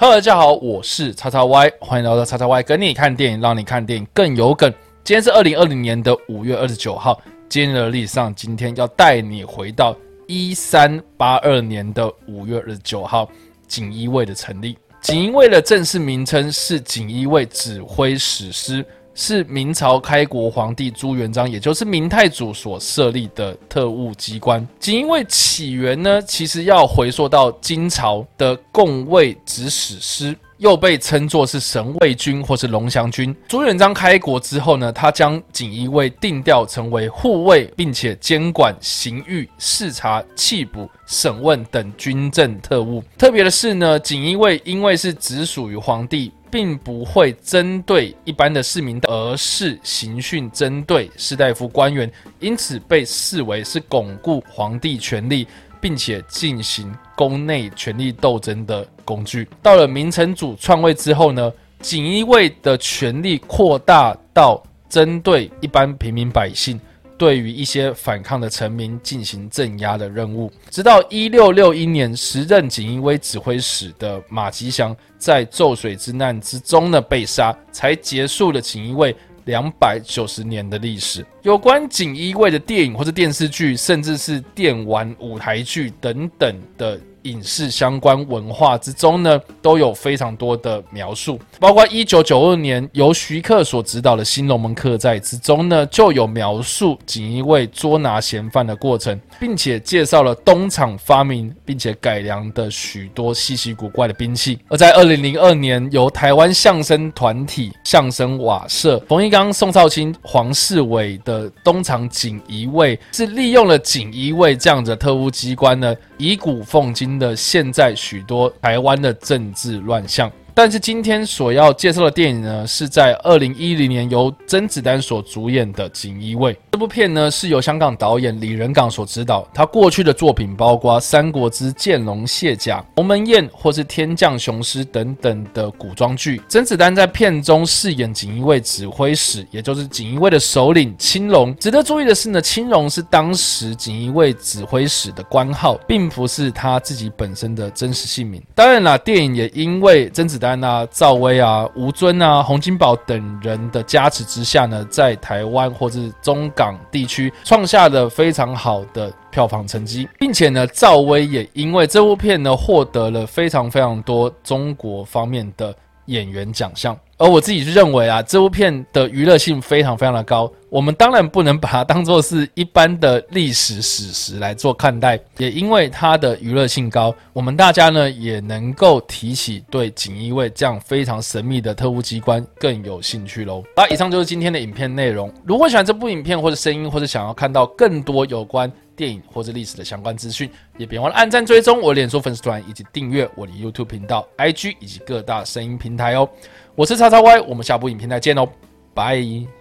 Hello，大家好，我是叉叉 Y，欢迎来到叉叉 Y 跟你看电影，让你看电影更有梗。今天是二零二零年的五月二十九号，今天的历史上，今天要带你回到一三八二年的五月二十九号，锦衣卫的成立。锦衣卫的正式名称是锦衣卫指挥使司。是明朝开国皇帝朱元璋，也就是明太祖所设立的特务机关。锦衣卫起源呢，其实要回溯到金朝的贡卫指使司，又被称作是神卫军或是龙翔军。朱元璋开国之后呢，他将锦衣卫定调成为护卫，并且监管刑狱、视察、缉捕、审问等军政特务。特别的是呢，锦衣卫因为是直属于皇帝。并不会针对一般的市民，而是刑讯针对士大夫官员，因此被视为是巩固皇帝权力，并且进行宫内权力斗争的工具。到了明成祖篡位之后呢，锦衣卫的权力扩大到针对一般平民百姓。对于一些反抗的臣民进行镇压的任务，直到一六六一年，时任锦衣卫指挥使的马吉祥在咒水之难之中呢被杀，才结束了锦衣卫两百九十年的历史。有关锦衣卫的电影或者电视剧，甚至是电玩舞台剧等等的。影视相关文化之中呢，都有非常多的描述，包括一九九二年由徐克所执导的《新龙门客栈》之中呢，就有描述锦衣卫捉拿嫌犯的过程，并且介绍了东厂发明并且改良的许多稀奇古怪的兵器。而在二零零二年，由台湾相声团体相声瓦舍冯一刚、宋少卿、黄世伟的东厂锦衣卫，是利用了锦衣卫这样的特务机关呢，以古奉今。的现在许多台湾的政治乱象。但是今天所要介绍的电影呢，是在二零一零年由甄子丹所主演的《锦衣卫》。这部片呢是由香港导演李仁港所执导。他过去的作品包括《三国之剑龙卸甲》《鸿门宴》或是《天降雄狮》等等的古装剧。甄子丹在片中饰演锦衣卫指挥使，也就是锦衣卫的首领青龙。值得注意的是呢，青龙是当时锦衣卫指挥使的官号，并不是他自己本身的真实姓名。当然啦，电影也因为甄子丹。啊，赵薇啊、吴尊啊、洪金宝等人的加持之下呢，在台湾或是中港地区创下了非常好的票房成绩，并且呢，赵薇也因为这部片呢，获得了非常非常多中国方面的演员奖项。而我自己是认为啊，这部片的娱乐性非常非常的高。我们当然不能把它当做是一般的历史史实来做看待，也因为它的娱乐性高，我们大家呢也能够提起对锦衣卫这样非常神秘的特务机关更有兴趣喽。好，以上就是今天的影片内容。如果喜欢这部影片或者声音，或者想要看到更多有关电影或者历史的相关资讯，也别忘了按赞追踪我脸书粉丝团以及订阅我的 YouTube 频道、IG 以及各大声音平台哦。我是叉叉 Y，我们下部影片再见喽，拜。